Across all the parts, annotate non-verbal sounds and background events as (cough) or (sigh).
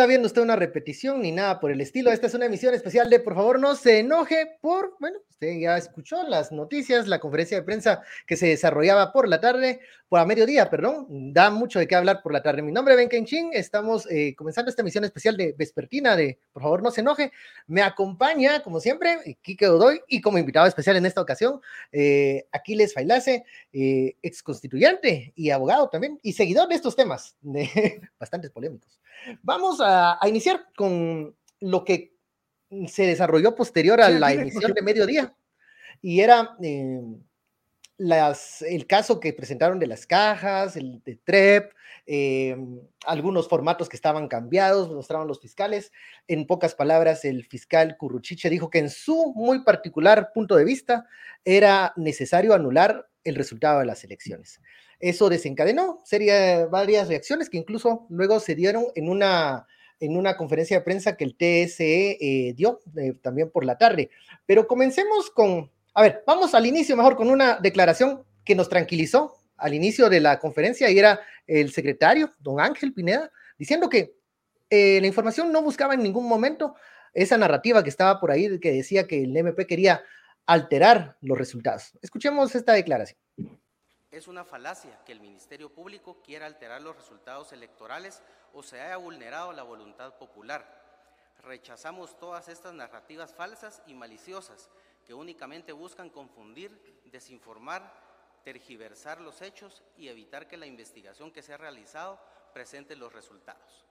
está viendo usted una repetición ni nada por el estilo. Esta es una emisión especial de Por favor no se enoje por, bueno, usted ya escuchó las noticias, la conferencia de prensa que se desarrollaba por la tarde, por a mediodía, perdón. Da mucho de qué hablar por la tarde. Mi nombre es Ben Kenchin. Estamos eh, comenzando esta emisión especial de Vespertina de Por favor no se enoje. Me acompaña, como siempre, Kike Odoy y como invitado especial en esta ocasión, eh, Aquiles Failase, eh, ex constituyente y abogado también y seguidor de estos temas, (laughs) de, bastantes polémicos. Vamos a, iniciar con lo que se desarrolló posterior a la emisión de mediodía y era eh, las, el caso que presentaron de las cajas, el de TREP, eh, algunos formatos que estaban cambiados, mostraban los fiscales. En pocas palabras, el fiscal Curruchiche dijo que en su muy particular punto de vista era necesario anular el resultado de las elecciones. Eso desencadenó sería, varias reacciones que incluso luego se dieron en una, en una conferencia de prensa que el TSE eh, dio eh, también por la tarde. Pero comencemos con, a ver, vamos al inicio mejor con una declaración que nos tranquilizó al inicio de la conferencia y era el secretario, don Ángel Pineda, diciendo que eh, la información no buscaba en ningún momento esa narrativa que estaba por ahí que decía que el MP quería alterar los resultados. Escuchemos esta declaración. Es una falacia que el Ministerio Público quiera alterar los resultados electorales o se haya vulnerado la voluntad popular. Rechazamos todas estas narrativas falsas y maliciosas que únicamente buscan confundir, desinformar, tergiversar los hechos y evitar que la investigación que se ha realizado presente los resultados.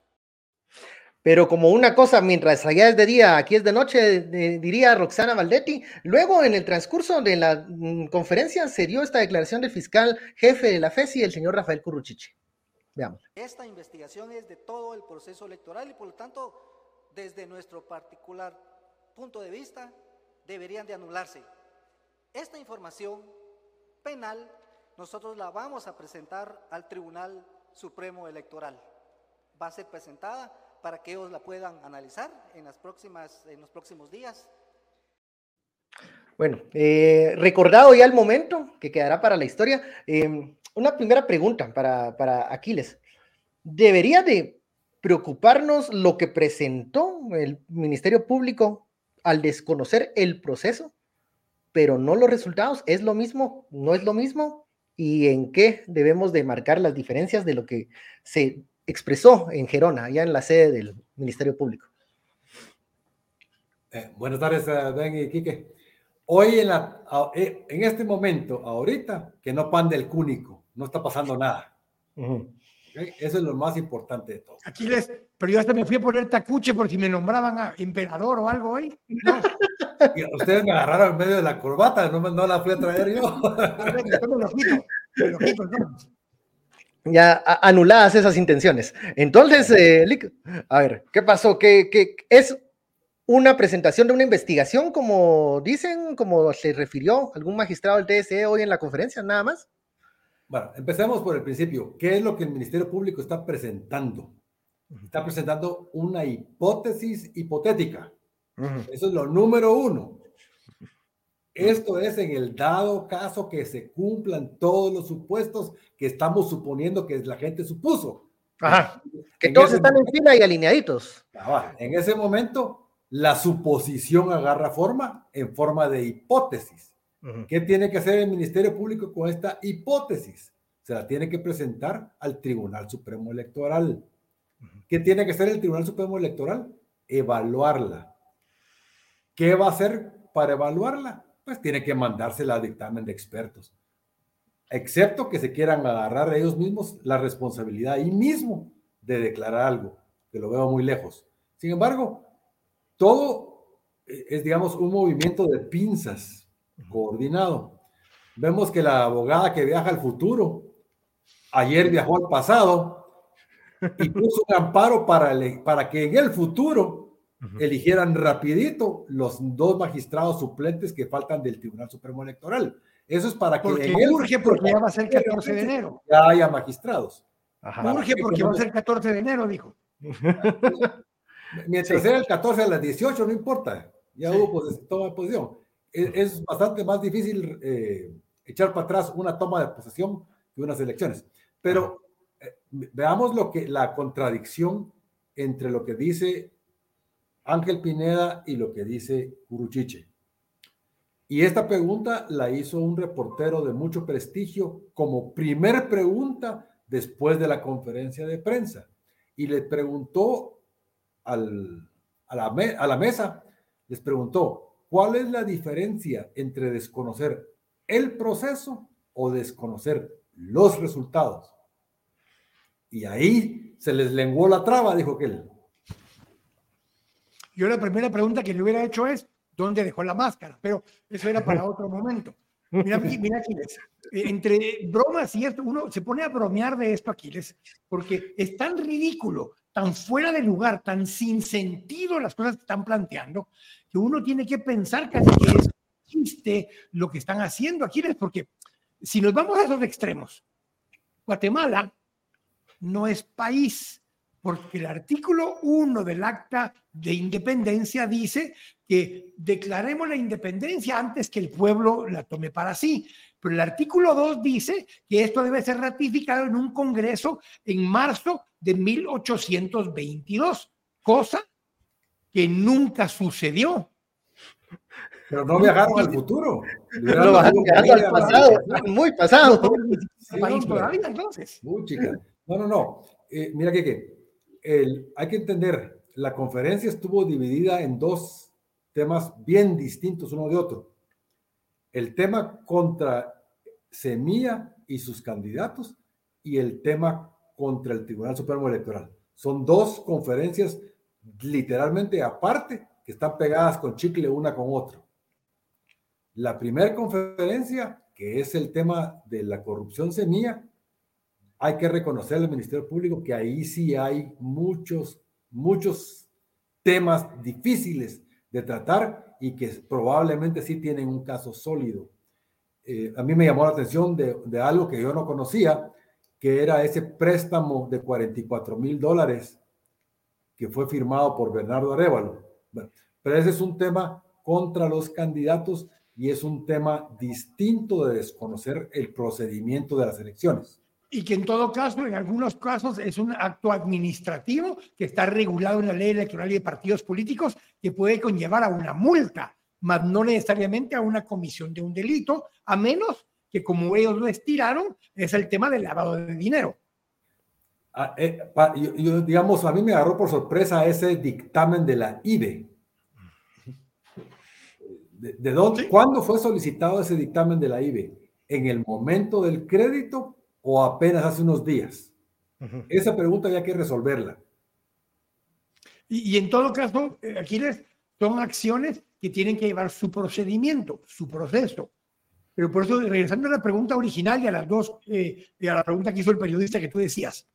Pero como una cosa, mientras allá es de día, aquí es de noche, diría Roxana Valdetti. Luego, en el transcurso de la mm, conferencia, se dio esta declaración del fiscal jefe de la FESI, el señor Rafael Curruchiche. Veamos. Esta investigación es de todo el proceso electoral y, por lo tanto, desde nuestro particular punto de vista, deberían de anularse. Esta información penal nosotros la vamos a presentar al Tribunal Supremo Electoral. Va a ser presentada para que ellos la puedan analizar en, las próximas, en los próximos días. Bueno, eh, recordado ya el momento que quedará para la historia, em, una primera pregunta para, para Aquiles. ¿Debería de preocuparnos lo que presentó el Ministerio Público al desconocer el proceso, pero no los resultados? ¿Es lo mismo? ¿No es lo mismo? ¿Y en qué debemos de marcar las diferencias de lo que se expresó en Gerona, allá en la sede del Ministerio Público. Eh, buenas tardes, eh, Ben y Quique. Hoy en, la, eh, en este momento, ahorita, que no pande el cúnico, no está pasando nada. Eso es lo más importante de todo. Aquí les, pero yo hasta me fui a poner tacuche por si me nombraban a emperador o algo hoy. No. Ustedes me agarraron en medio de la corbata, no, no la fui a traer yo. me lo quito, ya anuladas esas intenciones. Entonces, eh, a ver, ¿qué pasó? ¿Qué, es una presentación de una investigación, como dicen, como se refirió algún magistrado del TSE hoy en la conferencia, nada más? Bueno, empecemos por el principio. ¿Qué es lo que el Ministerio Público está presentando? Está presentando una hipótesis hipotética. Eso es lo número uno. Esto es en el dado caso que se cumplan todos los supuestos que estamos suponiendo que la gente supuso. Ajá. Que todos están en fila y alineaditos. En ese momento, la suposición agarra forma en forma de hipótesis. ¿Qué tiene que hacer el Ministerio Público con esta hipótesis? Se la tiene que presentar al Tribunal Supremo Electoral. ¿Qué tiene que hacer el Tribunal Supremo Electoral? Evaluarla. ¿Qué va a hacer para evaluarla? Pues tiene que mandársela a dictamen de expertos. Excepto que se quieran agarrar a ellos mismos la responsabilidad ahí mismo de declarar algo, que lo veo muy lejos. Sin embargo, todo es, digamos, un movimiento de pinzas coordinado. Vemos que la abogada que viaja al futuro, ayer viajó al pasado y puso un amparo para, para que en el futuro eligieran rapidito los dos magistrados suplentes que faltan del Tribunal Supremo Electoral. Eso es para que... Porque urge porque ya va a ser 14 de enero. Ya haya magistrados. Urge porque va a ser 14 de enero, dijo. (laughs) Mientras sea el 14 a las 18, no importa. Ya hubo pues, toma de posición. Es, bastante más difícil eh, echar para atrás una toma de posesión que unas elecciones. Pero eh, veamos lo que la contradicción entre lo que dice Ángel Pineda y lo que dice Curuchiche. Y esta pregunta la hizo un reportero de mucho prestigio como primer pregunta después de la conferencia de prensa. Y le preguntó al, a, la, a la mesa, les preguntó, ¿cuál es la diferencia entre desconocer el proceso o desconocer los resultados? Y ahí se les lenguó la traba, dijo aquel. Yo la primera pregunta que le hubiera hecho es, ¿dónde dejó la máscara? Pero eso era para otro momento. Mira, mira Aquiles, eh, entre bromas y esto, uno se pone a bromear de esto, Aquiles, porque es tan ridículo, tan fuera de lugar, tan sin sentido las cosas que están planteando, que uno tiene que pensar que es chiste lo que están haciendo, Aquiles, porque si nos vamos a esos extremos, Guatemala no es país, porque el artículo 1 del acta de independencia dice que declaremos la independencia antes que el pueblo la tome para sí. Pero el artículo 2 dice que esto debe ser ratificado en un congreso en marzo de 1822, cosa que nunca sucedió. Pero no viajaron al futuro. (laughs) No, al pasado, muy pasado. todavía entonces. Muy chica. No, no, no. Eh, mira que, hay que entender, la conferencia estuvo dividida en dos temas bien distintos uno de otro. El tema contra Semilla y sus candidatos y el tema contra el Tribunal Supremo Electoral. Son dos conferencias literalmente aparte que están pegadas con chicle una con otra. La primera conferencia, que es el tema de la corrupción semilla, hay que reconocer al Ministerio Público que ahí sí hay muchos, muchos temas difíciles de tratar y que probablemente sí tienen un caso sólido. Eh, a mí me llamó la atención de, algo que yo no conocía, que era ese préstamo de 44 mil dólares que fue firmado por Bernardo Arevalo. pero ese es un tema contra los candidatos y es un tema distinto de desconocer el procedimiento de las elecciones y que en todo caso, en algunos casos, es un acto administrativo que está regulado en la ley electoral y de partidos políticos que puede conllevar a una multa, mas no necesariamente a una comisión de un delito, a menos que como ellos lo estiraron, es el tema del lavado de dinero. Ah, eh, yo, digamos, a mí me agarró por sorpresa ese dictamen de la IBE. ¿De, dónde, ¿Cuándo fue solicitado ese dictamen de la IBE? ¿En el momento del crédito o apenas hace unos días? Esa pregunta había que resolverla. Y, en todo caso, eh, Aquiles, son acciones que tienen que llevar su procedimiento, su proceso. Pero por eso, regresando a la pregunta original y a las dos, eh, y a la pregunta que hizo el periodista que tú decías,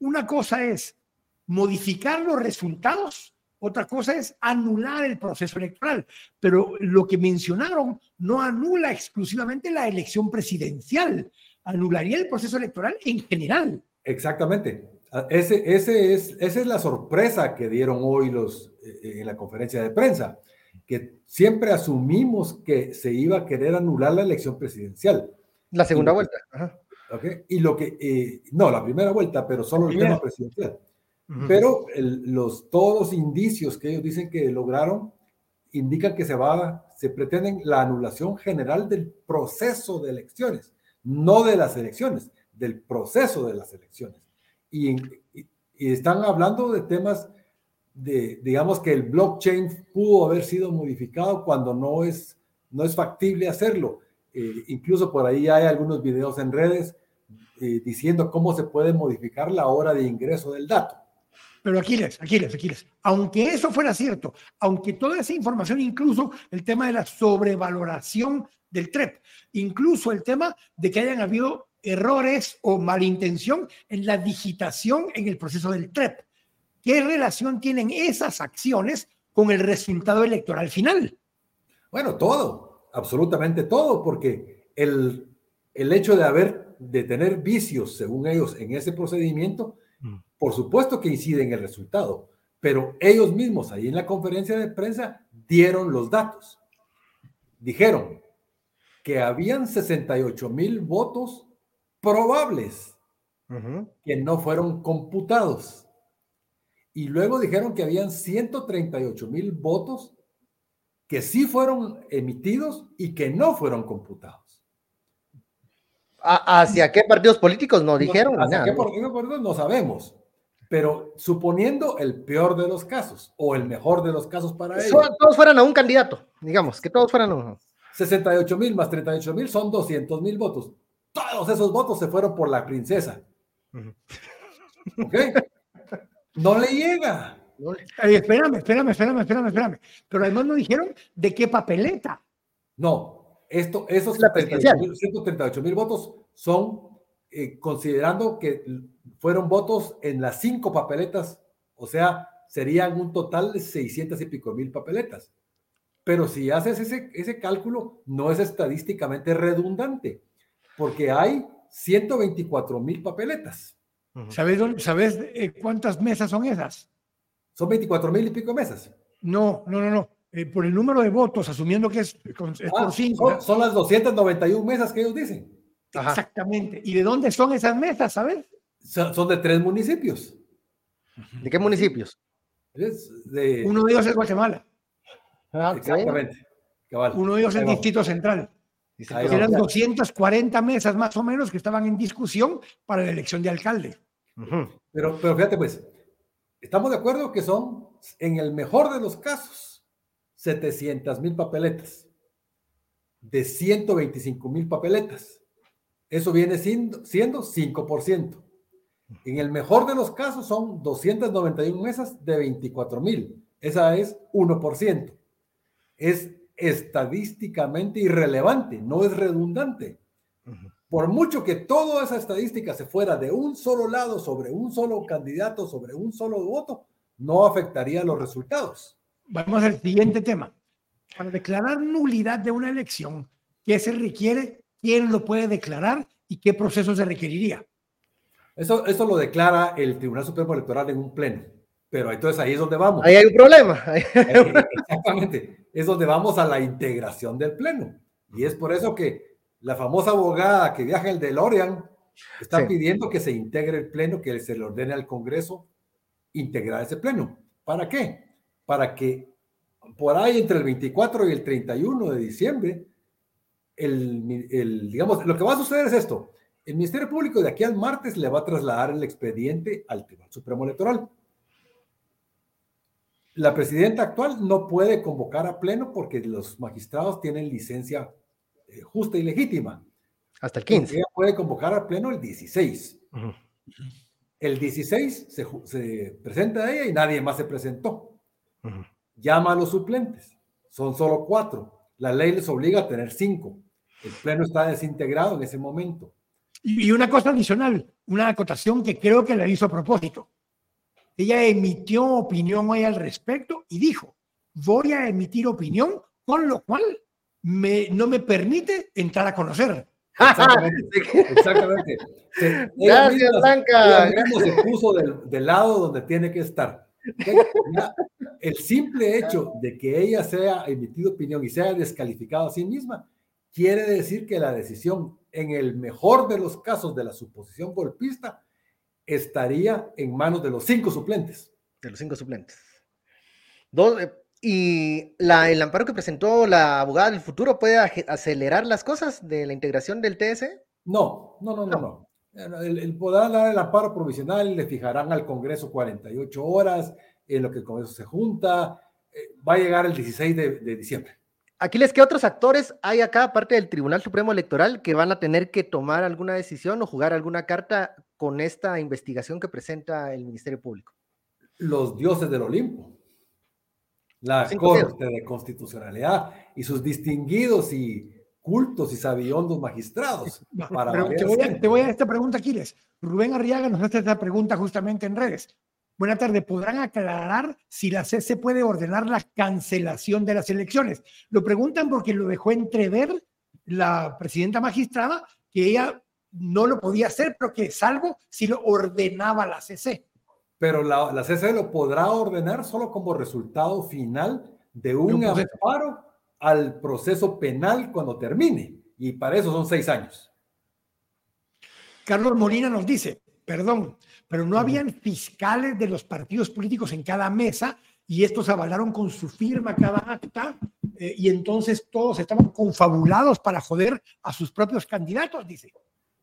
una cosa es modificar los resultados, otra cosa es anular el proceso electoral. Pero lo que mencionaron no anula exclusivamente la elección presidencial, anularía el proceso electoral en general. Exactamente. Ah, ese, ese es, esa es la sorpresa que dieron hoy los, eh, en la conferencia de prensa, que siempre asumimos que se iba a querer anular la elección presidencial. La segunda vuelta. Y lo que, eh, no, la primera vuelta, pero solo el tema presidencial. Pero los, todos los indicios que ellos dicen que lograron indican que se va, se pretenden la anulación general del proceso de elecciones no de las elecciones, del proceso de las elecciones. Y, están hablando de temas de, digamos que el blockchain pudo haber sido modificado cuando no es, no es factible hacerlo. Eh, incluso por ahí hay algunos videos en redes eh, diciendo cómo se puede modificar la hora de ingreso del dato. Pero Aquiles, Aquiles, Aquiles, aunque eso fuera cierto, aunque toda esa información, incluso el tema de la sobrevaloración del TREP, incluso el tema de que hayan habido errores o malintención en la digitación en el proceso del TREP. ¿Qué relación tienen esas acciones con el resultado electoral final? Bueno, todo, absolutamente todo, porque el, el hecho de haber, de tener vicios, según ellos, en ese procedimiento, mm. por supuesto que incide en el resultado, pero ellos mismos ahí en la conferencia de prensa dieron los datos. Dijeron, que habían 68 mil votos probables que no fueron computados y luego dijeron que habían 138 mil votos que sí fueron emitidos y que no fueron computados. ¿Hacia qué partidos políticos no dijeron? ¿Hacia qué partidos no sabemos? Pero suponiendo el peor de los casos o el mejor de los casos para ellos. Todos fueran a un candidato, digamos, que todos fueran a uno. 68 mil más 38 mil son 200 mil votos. Todos esos votos se fueron por la princesa. ¿Ok? No le llega. espérame, espérame, espérame, espérame, espérame. Pero además no dijeron de qué papeleta. No, esto, esos 138 mil votos son eh, considerando que fueron votos en las cinco papeletas, o sea, serían un total de 600 y pico mil papeletas. Pero si haces ese, ese cálculo, no es estadísticamente redundante, porque hay 124 mil papeletas. ¿Sabes, ¿Sabes eh, cuántas mesas son esas? Son 24 mil y pico mesas. No, no, no, no. Eh, por el número de votos, asumiendo que es, por ah, cinco. Son, las 291 mesas que ellos dicen. Exactamente. ¿Y de dónde son esas mesas, sabes? Son, de tres municipios. ¿De qué municipios? Uno de ellos es Guatemala. Ah, Exactamente. Uno de ellos es el Distrito Central. Eran 240 mesas más o menos que estaban en discusión para la elección de alcalde. pero, pero fíjate pues, estamos de acuerdo que son, en el mejor de los casos, 700 mil papeletas, de 125 mil papeletas. Eso viene siendo, siendo 5%. En el mejor de los casos son 291 mesas de 24 mil. Esa es 1%. Es estadísticamente irrelevante, no es redundante. Por mucho que toda esa estadística se fuera de un solo lado, sobre un solo candidato, sobre un solo voto, no afectaría los resultados. Vamos al siguiente tema. Para declarar nulidad de una elección, ¿qué se requiere? ¿Quién lo puede declarar? ¿Y qué proceso se requeriría? Eso, eso lo declara el Tribunal Supremo Electoral en un pleno. Pero entonces ahí es donde vamos. Ahí hay un problema. (laughs) Exactamente. Es donde vamos a la integración del pleno. Y es por eso que la famosa abogada que viaja el DeLorean está pidiendo que se integre el pleno, que se le ordene al Congreso integrar ese pleno. ¿Para qué? Para que por ahí entre el 24 y el 31 de diciembre, el, el, digamos, lo que va a suceder es esto. El Ministerio Público de aquí al martes le va a trasladar el expediente al Tribunal Supremo Electoral la presidenta actual no puede convocar a pleno porque los magistrados tienen licencia eh, justa y legítima. Hasta el 15. Ella puede convocar a pleno el 16. El 16 se, presenta a ella y nadie más se presentó. Llama a los suplentes. Son solo cuatro. La ley les obliga a tener cinco. El pleno está desintegrado en ese momento. Y una cosa adicional, una acotación que creo que la hizo a propósito. Ella emitió opinión hoy al respecto y dijo, voy a emitir opinión, con lo cual me, no me permite entrar a conocer. (laughs) Exactamente. Gracias, Blanca. se puso del, lado donde tiene que estar. el simple hecho de que ella sea emitido opinión y sea descalificada a sí misma, quiere decir que la decisión, en el mejor de los casos de la suposición golpista, estaría en manos de los cinco suplentes. De los cinco suplentes. Eh, ¿Y la, el amparo que presentó la abogada del futuro puede acelerar las cosas de la integración del TS? No, no, no, no, no. El, el, podrán dar el amparo provisional, le fijarán al Congreso 48 horas, en lo que el Congreso se junta, eh, va a llegar el 16 de, de diciembre. Aquiles, ¿qué otros actores hay acá, aparte del Tribunal Supremo Electoral, que van a tener que tomar alguna decisión o jugar alguna carta con esta investigación que presenta el Ministerio Público? Los dioses del Olimpo, la Corte de Constitucionalidad y sus distinguidos y cultos y sabiondos magistrados. te, voy a, te voy a esta pregunta, Aquiles. Rubén Arriaga nos hace esta pregunta justamente en redes. Buenas tardes. ¿Podrán aclarar si la CC puede ordenar la cancelación de las elecciones? Lo preguntan porque lo dejó entrever la presidenta magistrada que ella no lo podía hacer, pero que salvo si lo ordenaba la CC. Pero la, la CC lo podrá ordenar solo como resultado final de un amparo al proceso penal cuando termine. Y para eso son seis años. Carlos Molina nos dice, perdón, pero no habían fiscales de los partidos políticos en cada mesa y estos avalaron con su firma cada acta eh, y entonces todos estaban confabulados para joder a sus propios candidatos, dice.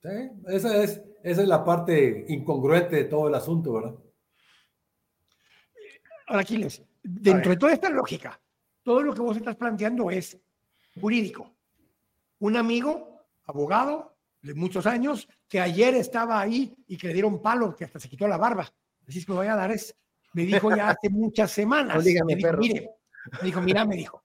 Sí, esa es, esa es la parte incongruente de todo el asunto, ¿verdad? Ahora, Aquiles, dentro de toda esta lógica, todo lo que vos estás planteando es jurídico. Un amigo, abogado muchos años, que ayer estaba ahí y que le dieron palo, que hasta se quitó la barba. Así que me voy a dar es, me dijo ya hace (laughs) muchas semanas. dígame, me, dijo, perro. Mire, me dijo, mira, me dijo,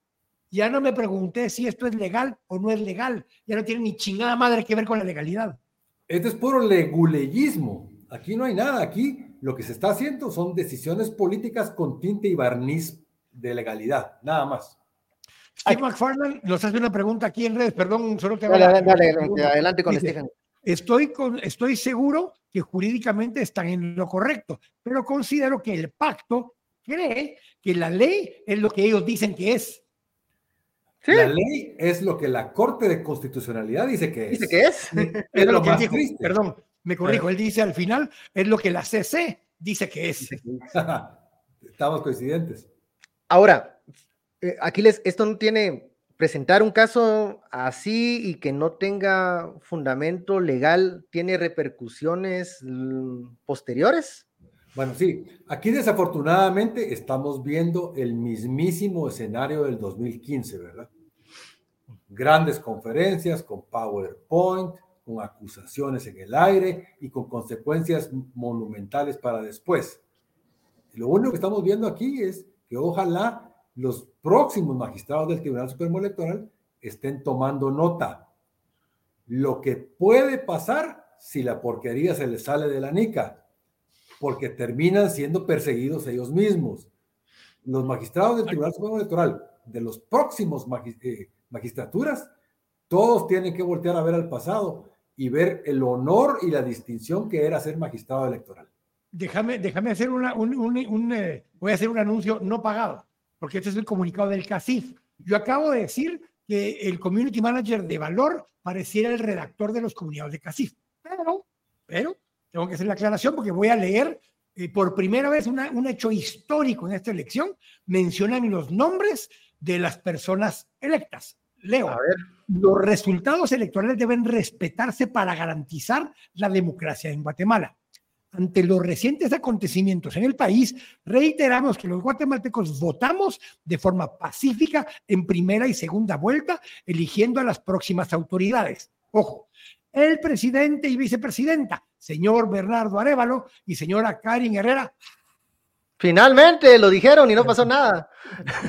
ya no me pregunté si esto es legal o no es legal. Ya no tiene ni chingada madre que ver con la legalidad. Este es puro leguleyismo. Aquí no hay nada. Aquí lo que se está haciendo son decisiones políticas con tinte y barniz de legalidad, nada más. Steve McFarland nos hace una pregunta aquí en redes, perdón, solo te Dale, dale, dale, adelante con Dice, Stephen. Estoy, con, estoy seguro que jurídicamente están en lo correcto, pero considero que el pacto cree que la ley es lo que ellos dicen que es. La ley es lo que la Corte de Constitucionalidad dice que es. ¿Dice que es? Es Es lo lo que más dijo. triste. Perdón, me corrijo. Él dice al final, es lo que la CC dice que es. (laughs) Estamos coincidentes. Ahora, eh, Aquiles, esto no tiene presentar un caso así y que no tenga fundamento legal, ¿tiene repercusiones posteriores? Bueno, sí, aquí desafortunadamente estamos viendo el mismísimo escenario del 2015, ¿verdad? Grandes conferencias con PowerPoint, con acusaciones en el aire y con consecuencias monumentales para después. Lo único que estamos viendo aquí es que ojalá los próximos magistrados del Tribunal Supremo Electoral estén tomando nota. Lo que puede pasar si la porquería se les sale de la nica, porque terminan siendo perseguidos ellos mismos. Los magistrados del Tribunal Supremo Electoral, de los próximos eh, magistraturas, todos tienen que voltear a ver al pasado y ver el honor y la distinción que era ser magistrado electoral. Déjame, déjame hacer una, un, un, un, eh, voy a hacer un anuncio no pagado, porque este es el comunicado del CACIF. Yo acabo de decir que el community manager de Valor pareciera el redactor de los comunicados de CACIF, pero, pero tengo que hacer la aclaración porque voy a leer eh, por primera vez una, un hecho histórico en esta elección. Mencionan los nombres de las personas electas. Leo, A ver. los resultados electorales deben respetarse para garantizar la democracia en Guatemala. Ante los recientes acontecimientos en el país, reiteramos que los guatemaltecos votamos de forma pacífica en primera y segunda vuelta, eligiendo a las próximas autoridades. Ojo, el presidente y vicepresidenta, señor Bernardo Arevalo y señora Karin Herrera, Finalmente lo dijeron y no pasó nada.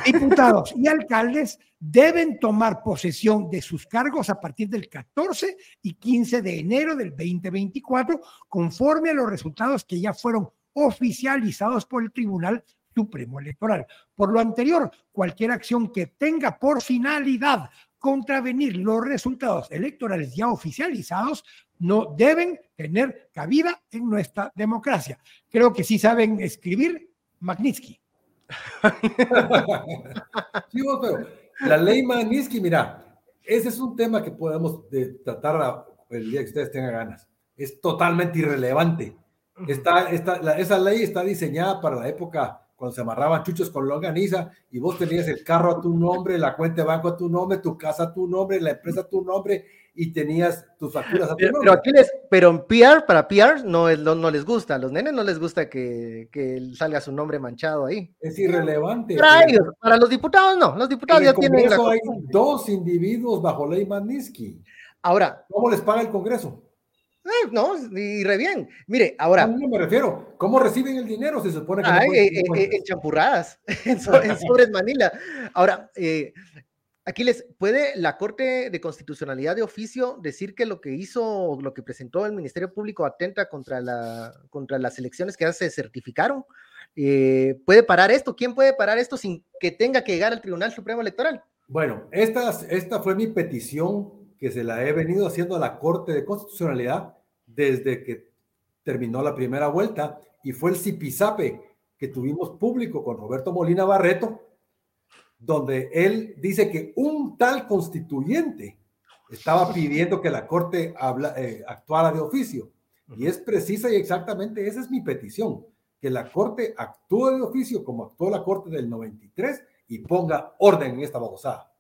diputados y alcaldes deben tomar posesión de sus cargos a partir del 14 y 15 de enero del 2024, conforme a los resultados que ya fueron oficializados por el Tribunal Supremo Electoral. Por lo anterior, cualquier acción que tenga por finalidad contravenir los resultados electorales ya oficializados no deben tener cabida en nuestra democracia. Creo que sí saben escribir Magnitsky. (laughs) Sí, vos, pero la ley Magnitsky, mira, ese es un tema que podemos de, tratar a- el día que ustedes tengan ganas. Es totalmente irrelevante. Está, está, la- esa ley está diseñada para la época cuando se amarraban chuchos con longaniza y vos tenías el carro a tu nombre, la cuenta de banco a tu nombre, tu casa a tu nombre, la empresa a tu nombre y tenías tus facturas a tu Pero, nombre. pero Aquiles, pero en PR, para PR, no, es- no, no les gusta. A los nenes no les gusta que, que salga su nombre manchado ahí. Es irrelevante. Para En- ellos, para los diputados no. Los diputados en ya tienen la hay dos individuos bajo ley Magnitsky. Ahora, ¿Cómo les paga el Congreso? eh, no, y re bien. Mire, ahora, No, no me refiero. ¿Cómo reciben el dinero? Se supone que no eh, eh, eh, en champurradas, (laughs) en, so- en sobres Manila. Ahora, eh, Aquiles, ¿puede la Corte de Constitucionalidad de oficio decir que lo que hizo, lo que presentó el Ministerio Público atenta contra, la, contra las elecciones que ya se certificaron? Eh, ¿Puede parar esto? ¿Quién puede parar esto sin que tenga que llegar al Tribunal Supremo Electoral? Bueno, esta, esta fue mi petición que se la he venido haciendo a la Corte de Constitucionalidad desde que terminó la primera vuelta y fue el Zipizape que tuvimos público con Roberto Molina Barreto, donde él dice que un tal constituyente estaba (laughs) pidiendo que la Corte habla- eh, actuara de oficio. Y es precisa y exactamente esa es mi petición, que la Corte actúe de oficio como actuó la Corte del 93 y ponga orden en esta babosada.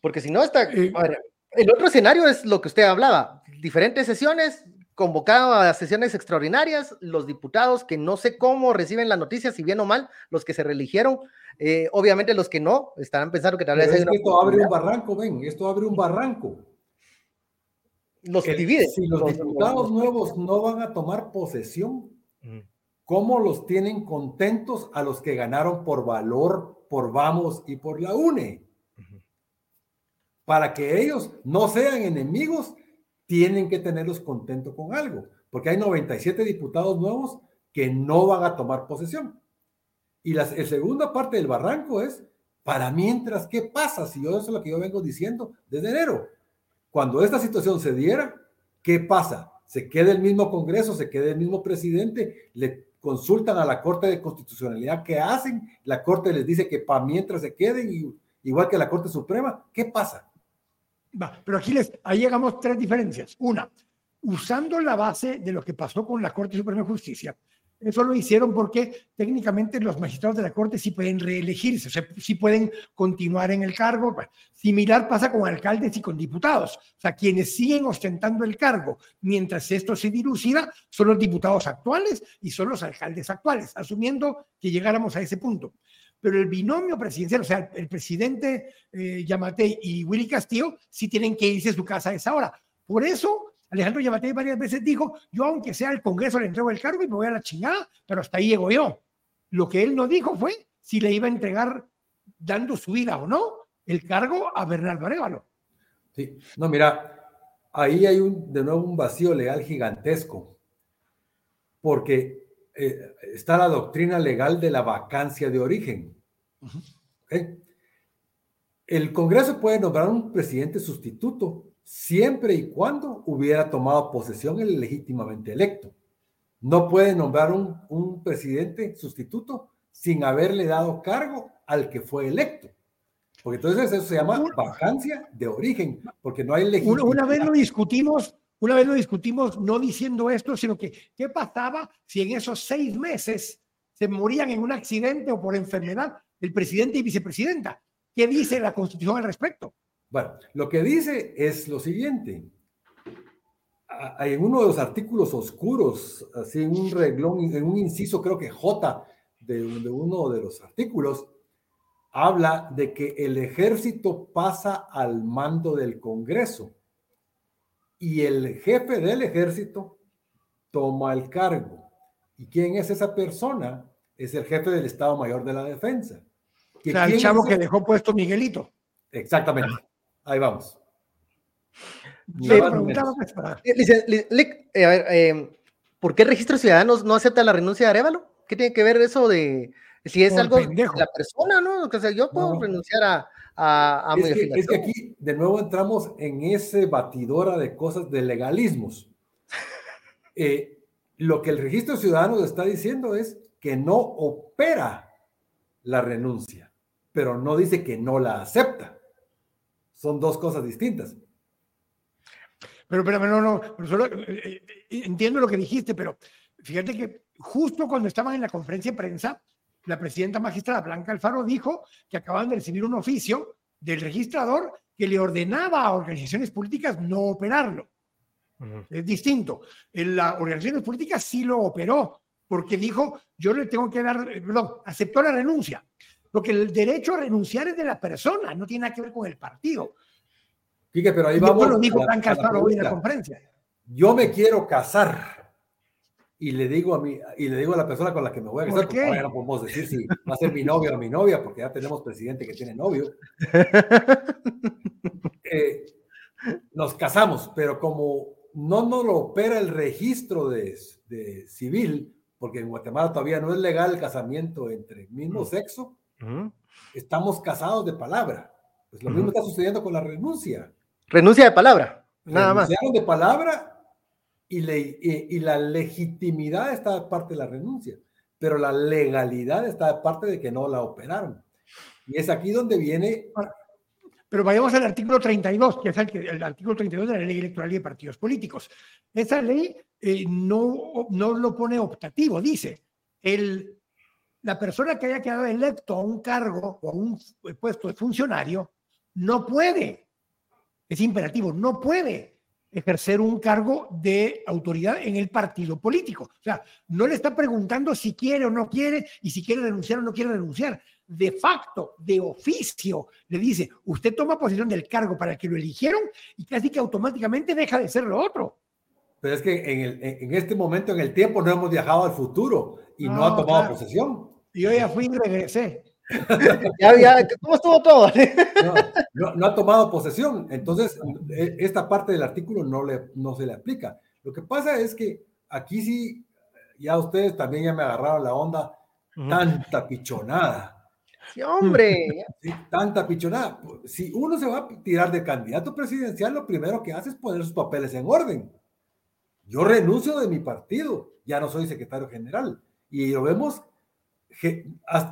Porque si no está... el otro escenario es lo que usted hablaba, diferentes sesiones, convocado a sesiones extraordinarias, los diputados que no sé cómo reciben las noticias, si bien o mal, los que se religieron, eh, obviamente los que no, estarán pensando que tal vez... esto abre un barranco, ven, esto abre un barranco. Los que divide. Si los, diputados nuevos no van a tomar posesión, ¿cómo los tienen contentos a los que ganaron por valor, por Vamos y por la UNE? Para que ellos no sean enemigos tienen que tenerlos contentos con algo, porque hay 97 diputados nuevos que no van a tomar posesión. Y la, segunda parte del barranco es, para mientras, ¿qué pasa? Si yo eso es lo que yo vengo diciendo desde enero. Cuando esta situación se diera, ¿qué pasa? Se queda el mismo Congreso, se queda el mismo presidente, le consultan a la Corte de Constitucionalidad qué hacen, la Corte les dice que para mientras se queden, igual que la Corte Suprema, ¿qué pasa? Pero aquí les, ahí llegamos tres diferencias. Una, usando la base de lo que pasó con la Corte Suprema de Justicia, eso lo hicieron porque técnicamente los magistrados de la Corte sí pueden reelegirse, o sea, sí pueden continuar en el cargo. Similar pasa con alcaldes y con diputados. O sea, quienes siguen ostentando el cargo mientras esto se dilucida son los diputados actuales y son los alcaldes actuales, asumiendo que llegáramos a ese punto pero el binomio presidencial, o sea, el presidente eh, y Willy Castillo, sí tienen que irse a su casa a esa hora. Por eso, Alejandro Yamatei varias veces dijo, yo aunque sea el Congreso le entrego el cargo y me voy a la chingada, pero hasta ahí llego yo. Lo que él no dijo fue si le iba a entregar, dando su vida o no, el cargo a Bernardo Arevalo. Sí, no, mira, ahí hay de nuevo un vacío legal gigantesco, porque eh, está la doctrina legal de la vacancia de origen. El Congreso puede nombrar un presidente sustituto siempre y cuando hubiera tomado posesión el legítimamente electo. No puede nombrar un, un presidente sustituto sin haberle dado cargo al que fue electo. Porque entonces eso se llama vacancia de origen, porque no hay legitimidad. Una vez lo discutimos una vez lo discutimos no diciendo esto, sino que qué pasaba si en esos seis meses se morían en un accidente o por enfermedad el presidente y vicepresidenta. ¿Qué dice la Constitución al respecto? Bueno, lo que dice es lo siguiente. En uno de los artículos oscuros, así en un reglón, en un inciso, creo que J de, uno de los artículos, habla de que el ejército pasa al mando del Congreso y el jefe del ejército toma el cargo. ¿Y quién es esa persona? Es el jefe del Estado Mayor de la Defensa. O sea, el chavo que dejó puesto Miguelito. Exactamente. Ahí vamos. Le preguntaba, eh, a ver, eh, ¿por qué el registro de ciudadanos no acepta la renuncia de Arevalo? ¿Qué tiene que ver eso de si es algo de la persona, no? O sea, yo puedo renunciar a, es, que, aquí de nuevo entramos en ese batidora de cosas de legalismos. (laughs) Eh, lo que el registro ciudadano está diciendo es que no opera la renuncia, pero no dice que no la acepta. Son dos cosas distintas. Pero, pero, no, no, eh, eh, entiendo lo que dijiste, pero fíjate que justo cuando estaban en la conferencia de prensa, la presidenta magistrada Blanca Alfaro dijo que acaban de recibir un oficio del registrador que le ordenaba a organizaciones políticas no operarlo. Es distinto. En las organizaciones políticas sí lo operó, porque dijo, yo le tengo que dar, perdón, aceptó la renuncia. Porque el derecho a renunciar es de la persona, no tiene nada que ver con el partido. Quique, pero ahí vamos. lo dijo Blanca Alfaro hoy en la conferencia. Yo me quiero casar y le digo a mí y le digo a la persona con la que me voy a casar, porque no podemos decir si va a ser mi novio o mi novia, porque ya tenemos presidente que tiene novio. (laughs) Eh, nos casamos, pero como no nos lo opera el registro de, de, civil, porque en Guatemala todavía no es legal el casamiento entre mismo sexo, estamos casados de palabra. Pues lo mismo está sucediendo con la renuncia. Renuncia de palabra, nada más. de palabra y, la legitimidad está de parte de la renuncia, pero la legalidad está de parte de que no la operaron. Y es aquí donde viene... Pero vayamos al artículo 32, que es el, el artículo 32 de la ley electoral y de partidos políticos. Esa ley eh, no, no lo pone optativo, dice, el, la persona que haya quedado electo a un cargo o a un puesto de funcionario no puede, es imperativo, no puede ejercer un cargo de autoridad en el partido político. O sea, no le está preguntando si quiere o no quiere y si quiere renunciar o no quiere renunciar de facto, de oficio, le dice, usted toma posesión del cargo para el que lo eligieron y casi que automáticamente deja de ser lo otro. Pero es que en, el, en este momento, en el tiempo, no hemos viajado al futuro y no, ha tomado posesión. Yo ya fui y regresé. (laughs) ya, ¿Cómo estuvo todo? no, no, ha tomado posesión. Entonces, e, esta parte del artículo no, le, no se le aplica. Lo que pasa es que aquí sí, ya ustedes también ya me agarraron la onda, tanta pichonada hombre. tanta pichonada. Si uno se va a tirar de candidato presidencial, lo primero que hace es poner sus papeles en orden. Yo renuncio de mi partido, ya no soy secretario general. Y lo vemos,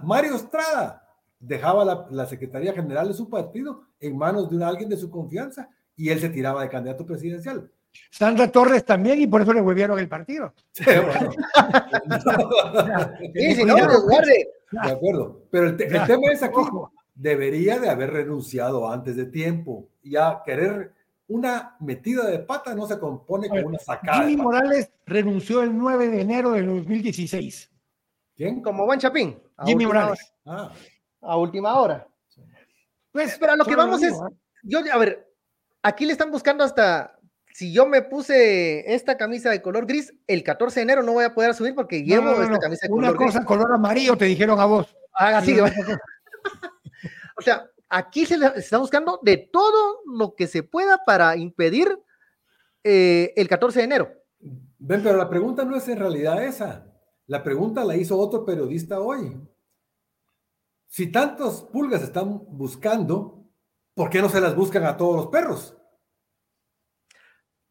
Mario Estrada dejaba la, la Secretaría General de su partido en manos de alguien de su confianza y él se tiraba de candidato presidencial. Sandra Torres también y por eso le volvieron el partido. Sí, bueno. (laughs) (laughs) sí, si no, guarde. De acuerdo. Pero el, tema es aquí, debería de haber renunciado antes de tiempo. Ya querer una metida de pata no se compone con una sacada. Jimmy Morales renunció el 9 de enero de 2016. ¿Quién? Como buen Chapín. Jimmy Morales. Ah. A última hora. Pues, pero lo que vamos es, ¿eh? yo, a ver, aquí le están buscando hasta si yo me puse esta camisa de color gris, el 14 de enero no voy a poder subir porque llevo esta camisa de color gris. Una cosa color amarillo te dijeron a vos. Ah, sí. (laughs) o sea, aquí se, está buscando de todo lo que se pueda para impedir eh, el 14 de enero. Ven, pero la pregunta no es en realidad esa. La pregunta la hizo otro periodista hoy. Si tantos pulgas están buscando, ¿por qué no se las buscan a todos los perros?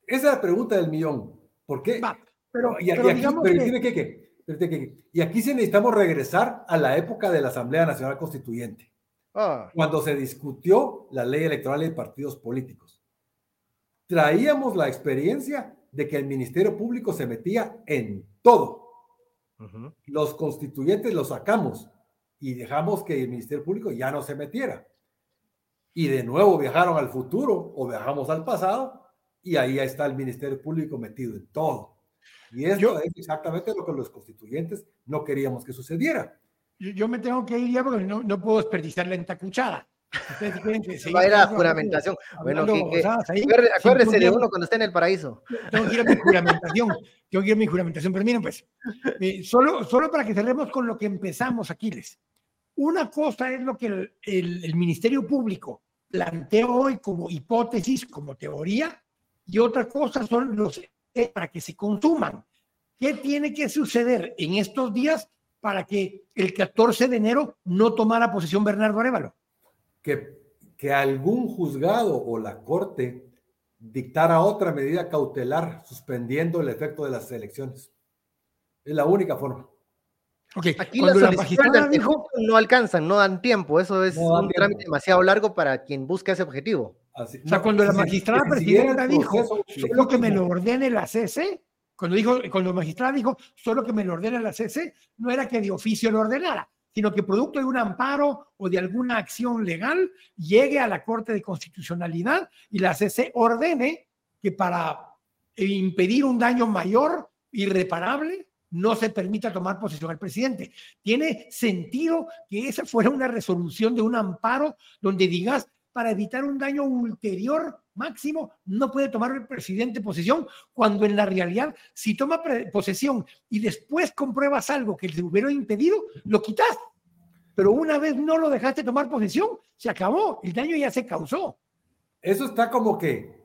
Esa es la pregunta del millón. ¿Por qué? pero, y, aquí, y aquí sí necesitamos regresar a la época de la Asamblea Nacional Constituyente, ah. cuando se discutió la ley electoral de partidos políticos. Traíamos la experiencia de que el Ministerio Público se metía en todo. Los constituyentes los sacamos y dejamos que el Ministerio Público ya no se metiera. Y de nuevo viajaron al futuro o viajamos al pasado y ahí está el Ministerio Público metido en todo. Y esto es exactamente lo que los constituyentes no queríamos que sucediera. Yo, me tengo que ir ya porque no, no puedo desperdiciar la entacuchada. Va a ir a juramentación. Bueno, acuérdese de uno cuando esté en el paraíso. Tengo que ir a mi juramentación. Tengo que ir a mi juramentación. Pero miren, pues, eh, solo, solo para que cerremos con lo que empezamos, Aquiles. Una cosa es lo que el, el, el Ministerio Público planteó hoy como hipótesis, como teoría, y otra cosa son los para que se consuman. ¿Qué tiene que suceder en estos días para que el 14 de enero no tomara posesión Bernardo Arevalo? Que, que algún juzgado o la corte dictara otra medida cautelar suspendiendo el efecto de las elecciones. Es la única forma. Okay. Aquí las la magistrada dijo, no alcanzan, no dan tiempo. Eso es un trámite demasiado largo para quien busca ese objetivo o sea, cuando la magistrada presidenta dijo, solo que me lo ordene la CC, cuando dijo, cuando la magistrada dijo, solo que me lo ordene la CC, no era que de oficio lo ordenara, sino que producto de un amparo o de alguna acción legal llegue a la Corte de Constitucionalidad y la CC ordene que para impedir un daño mayor, irreparable, no se permita tomar posesión al presidente. Tiene sentido que esa fuera una resolución de un amparo donde digas, para evitar un daño ulterior máximo, no puede tomar el presidente posesión, cuando en la realidad, si toma posesión y después compruebas algo que le hubiera impedido, lo quitas. Pero una vez no lo dejaste tomar posesión, se acabó, el daño ya se causó. Eso está como que,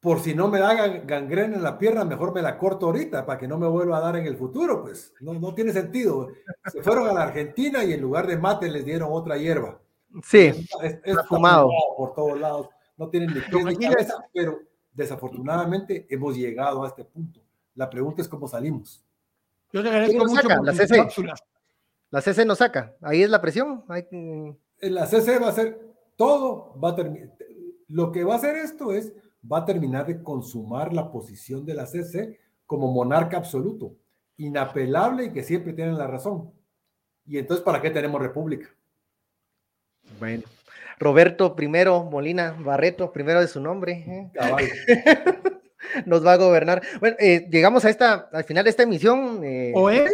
por si no me da gangrena en la pierna, mejor me la corto ahorita para que no me vuelva a dar en el futuro, pues no, no tiene sentido. Se fueron a la Argentina y en lugar de mate les dieron otra hierba. Sí, es, fumado. por todos lados. No tienen ni cabeza, pero desafortunadamente hemos llegado a este punto. La pregunta es cómo salimos. Yo te agradezco mucho la CC. La CC nos saca. Ahí es la presión. La CC va a ser todo va a terminar. Lo que va a hacer esto es, va a terminar de consumar la posición de la CC como monarca absoluto, inapelable y que siempre tienen la razón. Y entonces, ¿para qué tenemos república? Bueno, Roberto primero, Molina Barreto, primero de su nombre. ¿eh? (laughs) Nos va a gobernar. Bueno, eh, llegamos a esta, al final de esta emisión. Eh, o él,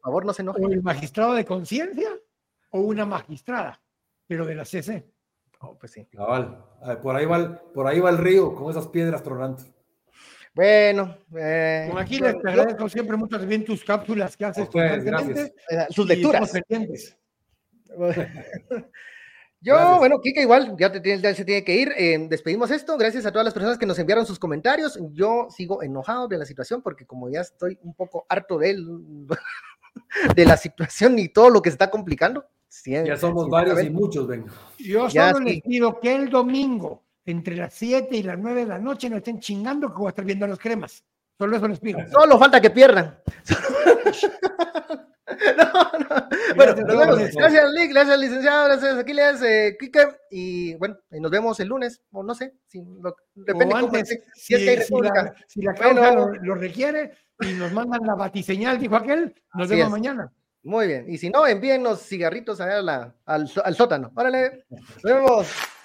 por favor, no se enoje. O el magistrado de conciencia, o una magistrada, pero de la CC. Oh, pues sí. Cabal. Por ahí, va el, por ahí va el río con esas piedras tronantes. Bueno, eh, aquí les agradezco siempre muchas bien tus cápsulas que haces. gracias. Sus lecturas. (laughs) Yo, bueno, Kika, igual, ya, te, se tiene que ir. Eh, despedimos esto. Gracias a todas las personas que nos enviaron sus comentarios. Yo sigo enojado de la situación porque como ya estoy un poco harto de, (laughs) de la situación y todo lo que se está complicando. ya somos varios y muchos, venga. Yo solo les pido que el domingo, entre las 7 y las 9 de la noche, no estén chingando que voy a estar viendo los cremas. Solo eso les pido. Solo falta que pierdan. (laughs) (laughs) no, no. Bueno, nos vemos. Gracias, Lick, gracias, licenciado, gracias, Aquiles, eh, Kike, y bueno, nos vemos el lunes, o no sé, si depende cómo, si, si, es que hay si, la, si la lo, requiere y nos mandan la batiseñal, dijo aquel, nos vemos mañana. Muy bien, y si no, envíennos cigarritos allá al, al sótano. Órale, nos vemos.